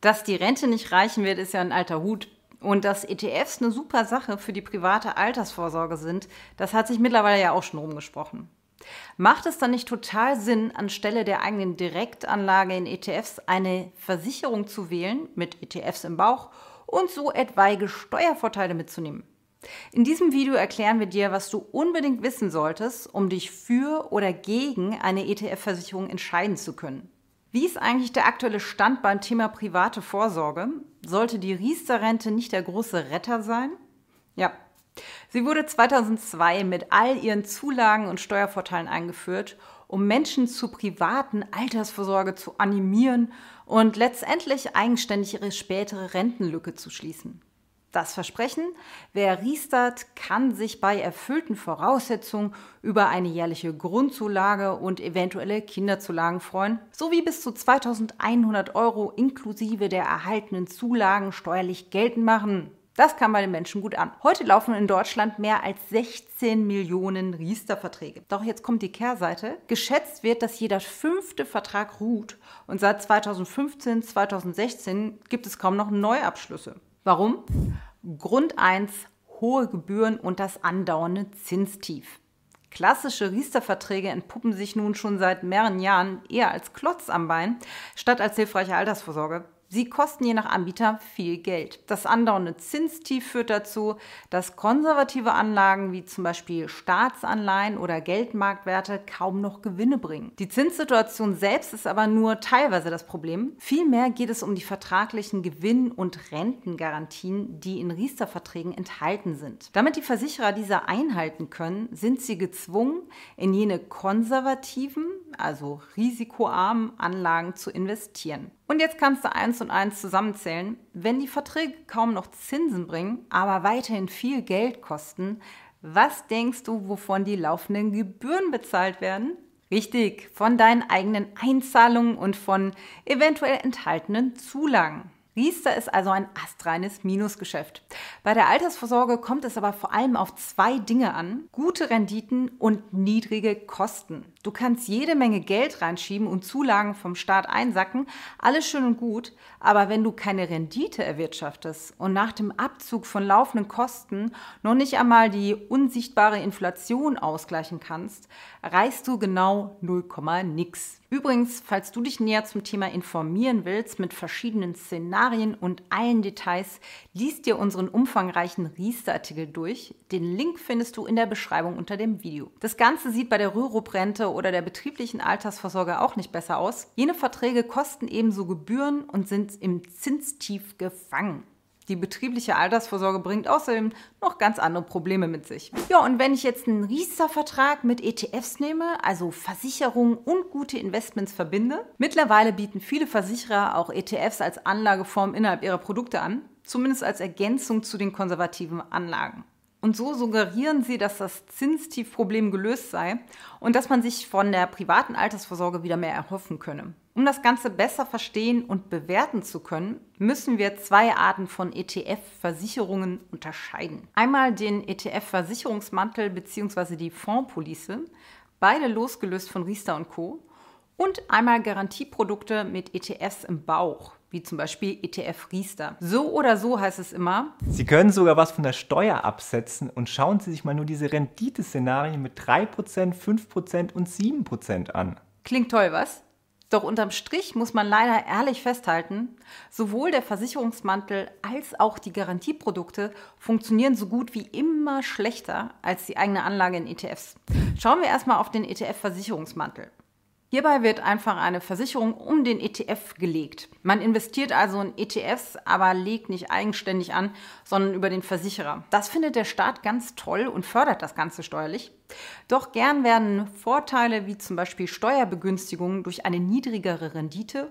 Dass die Rente nicht reichen wird, ist ja ein alter Hut. Und dass ETFs eine super Sache für die private Altersvorsorge sind, das hat sich mittlerweile ja auch schon rumgesprochen. Macht es dann nicht total Sinn, anstelle der eigenen Direktanlage in ETFs eine Versicherung zu wählen, mit ETFs im Bauch und so etwaige Steuervorteile mitzunehmen? In diesem Video erklären wir dir, was du unbedingt wissen solltest, um dich für oder gegen eine ETF-Versicherung entscheiden zu können. Wie ist eigentlich der aktuelle Stand beim Thema private Vorsorge? Sollte die Riester-Rente nicht der große Retter sein? Ja, Sie wurde 2002 mit all ihren Zulagen und Steuervorteilen eingeführt, um Menschen zu privaten Altersvorsorge zu animieren und letztendlich eigenständig ihre spätere Rentenlücke zu schließen. Das Versprechen, wer Riestert, kann sich bei erfüllten Voraussetzungen über eine jährliche Grundzulage und eventuelle Kinderzulagen freuen, sowie bis zu 2100 Euro inklusive der erhaltenen Zulagen steuerlich geltend machen. Das kam bei den Menschen gut an. Heute laufen in Deutschland mehr als 16 Millionen Riester-Verträge. Doch jetzt kommt die Kehrseite. Geschätzt wird, dass jeder fünfte Vertrag ruht und seit 2015, 2016 gibt es kaum noch Neuabschlüsse. Warum? Grund 1, hohe Gebühren und das andauernde Zinstief. Klassische Riester-Verträge entpuppen sich nun schon seit mehreren Jahren eher als Klotz am Bein, statt als hilfreiche Altersvorsorge. Sie kosten je nach Anbieter viel Geld. Das andauernde Zinstief führt dazu, dass konservative Anlagen wie zum Beispiel Staatsanleihen oder Geldmarktwerte kaum noch Gewinne bringen. Die Zinssituation selbst ist aber nur teilweise das Problem. Vielmehr geht es um die vertraglichen Gewinn- und Rentengarantien, die in Riester-Verträgen enthalten sind. Damit die Versicherer diese einhalten können, sind sie gezwungen, in jene konservativen, also risikoarmen Anlagen zu investieren. Und jetzt kannst du eins und eins zusammenzählen. Wenn die Verträge kaum noch Zinsen bringen, aber weiterhin viel Geld kosten, was denkst du, wovon die laufenden Gebühren bezahlt werden? Richtig, von deinen eigenen Einzahlungen und von eventuell enthaltenen Zulagen. Riester ist also ein astreines Minusgeschäft. Bei der Altersvorsorge kommt es aber vor allem auf zwei Dinge an. Gute Renditen und niedrige Kosten. Du kannst jede Menge Geld reinschieben und Zulagen vom Staat einsacken, alles schön und gut, aber wenn du keine Rendite erwirtschaftest und nach dem Abzug von laufenden Kosten noch nicht einmal die unsichtbare Inflation ausgleichen kannst, reißt du genau 0, nix. Übrigens, falls du dich näher zum Thema informieren willst mit verschiedenen Szenarien und allen Details, liest dir unseren umfangreichen Riester-Artikel durch. Den Link findest du in der Beschreibung unter dem Video. Das Ganze sieht bei der Rürup-Rente oder der betrieblichen Altersvorsorge auch nicht besser aus. Jene Verträge kosten ebenso Gebühren und sind im Zinstief gefangen. Die betriebliche Altersvorsorge bringt außerdem noch ganz andere Probleme mit sich. Ja, und wenn ich jetzt einen Riester-Vertrag mit ETFs nehme, also Versicherungen und gute Investments verbinde, mittlerweile bieten viele Versicherer auch ETFs als Anlageform innerhalb ihrer Produkte an, zumindest als Ergänzung zu den konservativen Anlagen. Und so suggerieren sie, dass das Zinstiefproblem gelöst sei und dass man sich von der privaten Altersvorsorge wieder mehr erhoffen könne. Um das Ganze besser verstehen und bewerten zu können, müssen wir zwei Arten von ETF-Versicherungen unterscheiden. Einmal den ETF-Versicherungsmantel bzw. die Fondspolice, beide losgelöst von Riester Co. Und einmal Garantieprodukte mit ETFs im Bauch, wie zum Beispiel ETF Riester. So oder so heißt es immer. Sie können sogar was von der Steuer absetzen und schauen Sie sich mal nur diese Renditeszenarien mit 3%, 5% und 7% an. Klingt toll, was? Doch unterm Strich muss man leider ehrlich festhalten, sowohl der Versicherungsmantel als auch die Garantieprodukte funktionieren so gut wie immer schlechter als die eigene Anlage in ETFs. Schauen wir erstmal auf den ETF-Versicherungsmantel. Hierbei wird einfach eine Versicherung um den ETF gelegt. Man investiert also in ETFs, aber legt nicht eigenständig an, sondern über den Versicherer. Das findet der Staat ganz toll und fördert das Ganze steuerlich. Doch gern werden Vorteile wie zum Beispiel Steuerbegünstigungen durch eine niedrigere Rendite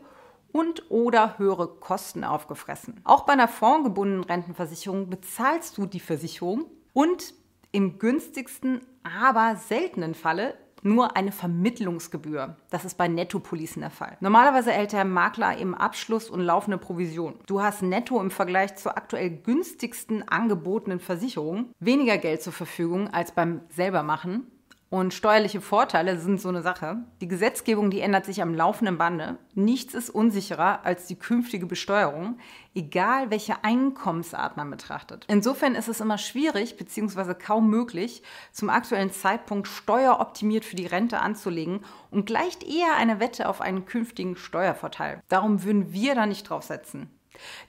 und oder höhere Kosten aufgefressen. Auch bei einer fondgebundenen Rentenversicherung bezahlst du die Versicherung und im günstigsten, aber seltenen Falle nur eine Vermittlungsgebühr. Das ist bei Nettopolicen der Fall. Normalerweise erhält der Makler im Abschluss und laufende Provision. Du hast netto im Vergleich zur aktuell günstigsten angebotenen Versicherung weniger Geld zur Verfügung als beim selbermachen Und steuerliche Vorteile sind so eine Sache. Die Gesetzgebung, die ändert sich am laufenden Bande. Nichts ist unsicherer als die künftige Besteuerung, egal welche Einkommensart man betrachtet. Insofern ist es immer schwierig bzw. kaum möglich, zum aktuellen Zeitpunkt steueroptimiert für die Rente anzulegen und gleicht eher eine Wette auf einen künftigen Steuervorteil. Darum würden wir da nicht drauf setzen.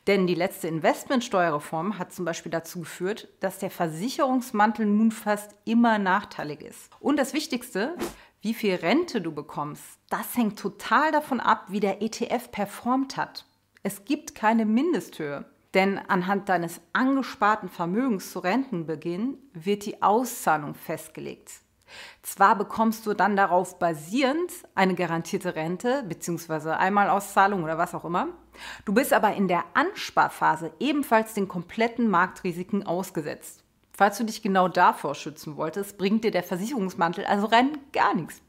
Denn die letzte Investmentsteuerreform hat zum Beispiel dazu geführt, dass der Versicherungsmantel nun fast immer nachteilig ist. Und das Wichtigste, wie viel Rente du bekommst, das hängt total davon ab, wie der ETF performt hat. Es gibt keine Mindesthöhe. Denn anhand deines angesparten Vermögens zu Rentenbeginn wird die Auszahlung festgelegt. Zwar bekommst du dann darauf basierend eine garantierte Rente bzw. Einmalauszahlung oder was auch immer. Du bist aber in der Ansparphase ebenfalls den kompletten Marktrisiken ausgesetzt. Falls du dich genau davor schützen wolltest, bringt dir der Versicherungsmantel also rein gar nichts.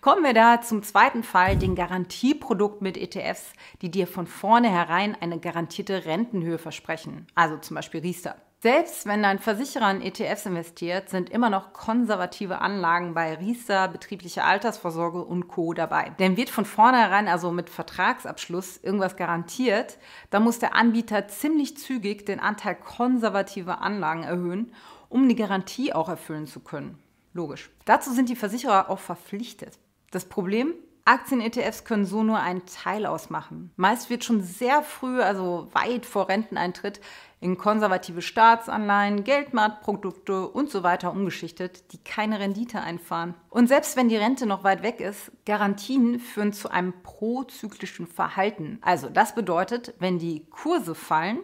Kommen wir da zum zweiten Fall, den Garantieprodukt mit ETFs, die dir von vornherein eine garantierte Rentenhöhe versprechen, also zum Beispiel Riester. Selbst wenn dein Versicherer in ETFs investiert, sind immer noch konservative Anlagen bei Riester, betriebliche Altersvorsorge und Co. dabei. Denn wird von vornherein also mit Vertragsabschluss irgendwas garantiert, dann muss der Anbieter ziemlich zügig den Anteil konservativer Anlagen erhöhen, um die Garantie auch erfüllen zu können. Logisch. Dazu sind die Versicherer auch verpflichtet. Das Problem? Aktien-ETFs können so nur einen Teil ausmachen. Meist wird schon sehr früh, also weit vor Renteneintritt, in konservative Staatsanleihen, Geldmarktprodukte und so weiter umgeschichtet, die keine Rendite einfahren. Und selbst wenn die Rente noch weit weg ist, Garantien führen zu einem prozyklischen Verhalten. Also das bedeutet, wenn die Kurse fallen,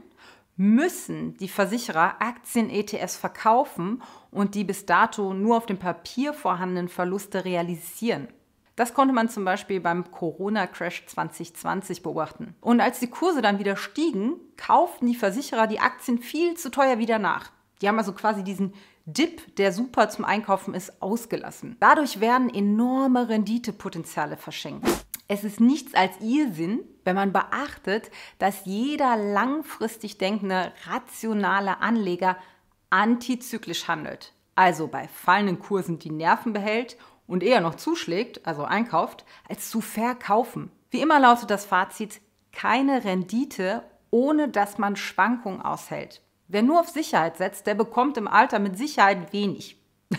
müssen die Versicherer Aktien-ETFs verkaufen und die bis dato nur auf dem Papier vorhandenen Verluste realisieren. Das konnte man zum Beispiel beim Corona-Crash 2020 beobachten. Und als die Kurse dann wieder stiegen, kauften die Versicherer die Aktien viel zu teuer wieder nach. Die haben also quasi diesen Dip, der super zum Einkaufen ist, ausgelassen. Dadurch werden enorme Renditepotenziale verschenkt. Es ist nichts als Irrsinn, wenn man beachtet, dass jeder langfristig denkende, rationale Anleger antizyklisch handelt. Also bei fallenden Kursen die Nerven behält und eher noch zuschlägt, also einkauft, als zu verkaufen. Wie immer lautet das Fazit, keine Rendite, ohne dass man Schwankungen aushält. Wer nur auf Sicherheit setzt, der bekommt im Alter mit Sicherheit wenig.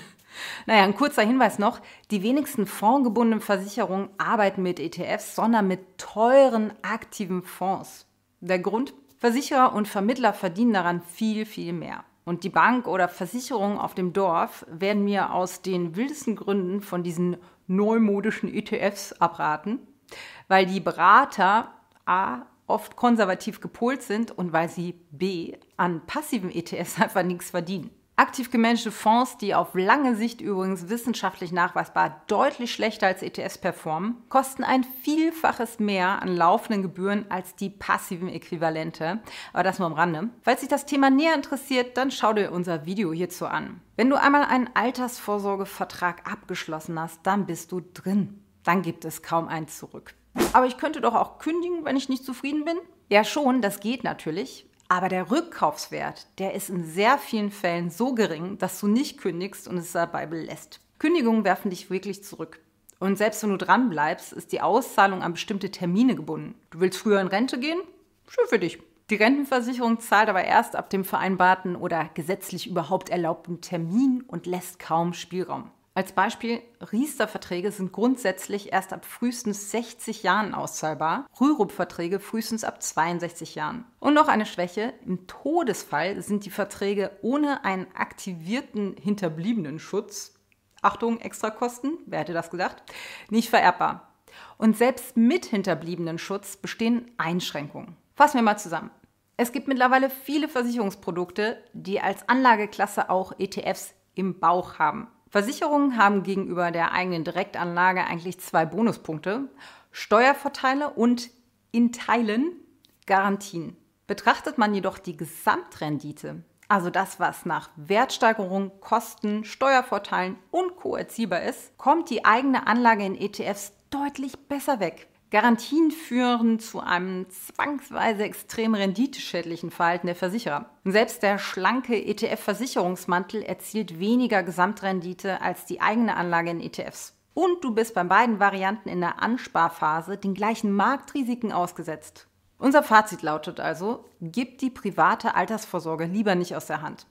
naja, ein kurzer Hinweis noch, die wenigsten fondgebundenen Versicherungen arbeiten mit ETFs, sondern mit teuren aktiven Fonds. Der Grund? Versicherer und Vermittler verdienen daran viel, viel mehr. Und die Bank oder Versicherung auf dem Dorf werden mir aus den wildesten Gründen von diesen neumodischen ETFs abraten, weil die Berater A oft konservativ gepolt sind und weil sie B an passiven ETFs einfach nichts verdienen. Aktiv gemanagte Fonds, die auf lange Sicht übrigens wissenschaftlich nachweisbar deutlich schlechter als ETFs performen, kosten ein Vielfaches mehr an laufenden Gebühren als die passiven Äquivalente. Aber das nur am Rande. Falls dich das Thema näher interessiert, dann schau dir unser Video hierzu an. Wenn du einmal einen Altersvorsorgevertrag abgeschlossen hast, dann bist du drin. Dann gibt es kaum eins zurück. Aber ich könnte doch auch kündigen, wenn ich nicht zufrieden bin? Ja, schon, das geht natürlich. Aber der Rückkaufswert, der ist in sehr vielen Fällen so gering, dass du nicht kündigst und es dabei belässt. Kündigungen werfen dich wirklich zurück. Und selbst wenn du dran bleibst, ist die Auszahlung an bestimmte Termine gebunden. Du willst früher in Rente gehen? Schön für dich. Die Rentenversicherung zahlt aber erst ab dem vereinbarten oder gesetzlich überhaupt erlaubten Termin und lässt kaum Spielraum. Als Beispiel, Riester-Verträge sind grundsätzlich erst ab frühestens 60 Jahren auszahlbar, Rürup-Verträge frühestens ab 62 Jahren. Und noch eine Schwäche, im Todesfall sind die Verträge ohne einen aktivierten hinterbliebenen Schutz, Achtung, Extrakosten, wer hätte das gedacht, nicht vererbbar. Und selbst mit hinterbliebenen Schutz bestehen Einschränkungen. Fassen wir mal zusammen. Es gibt mittlerweile viele Versicherungsprodukte, die als Anlageklasse auch ETFs im Bauch haben. Versicherungen haben gegenüber der eigenen Direktanlage eigentlich zwei Bonuspunkte. Steuervorteile und in Teilen Garantien. Betrachtet man jedoch die Gesamtrendite, also das, was nach Wertsteigerung, Kosten, Steuervorteilen und Co. erziehbar ist, kommt die eigene Anlage in ETFs deutlich besser weg. Garantien führen zu einem zwangsweise extrem renditeschädlichen Verhalten der Versicherer. Selbst der schlanke ETF-Versicherungsmantel erzielt weniger Gesamtrendite als die eigene Anlage in ETFs. Und du bist bei beiden Varianten in der Ansparphase den gleichen Marktrisiken ausgesetzt. Unser Fazit lautet also, gib die private Altersvorsorge lieber nicht aus der Hand.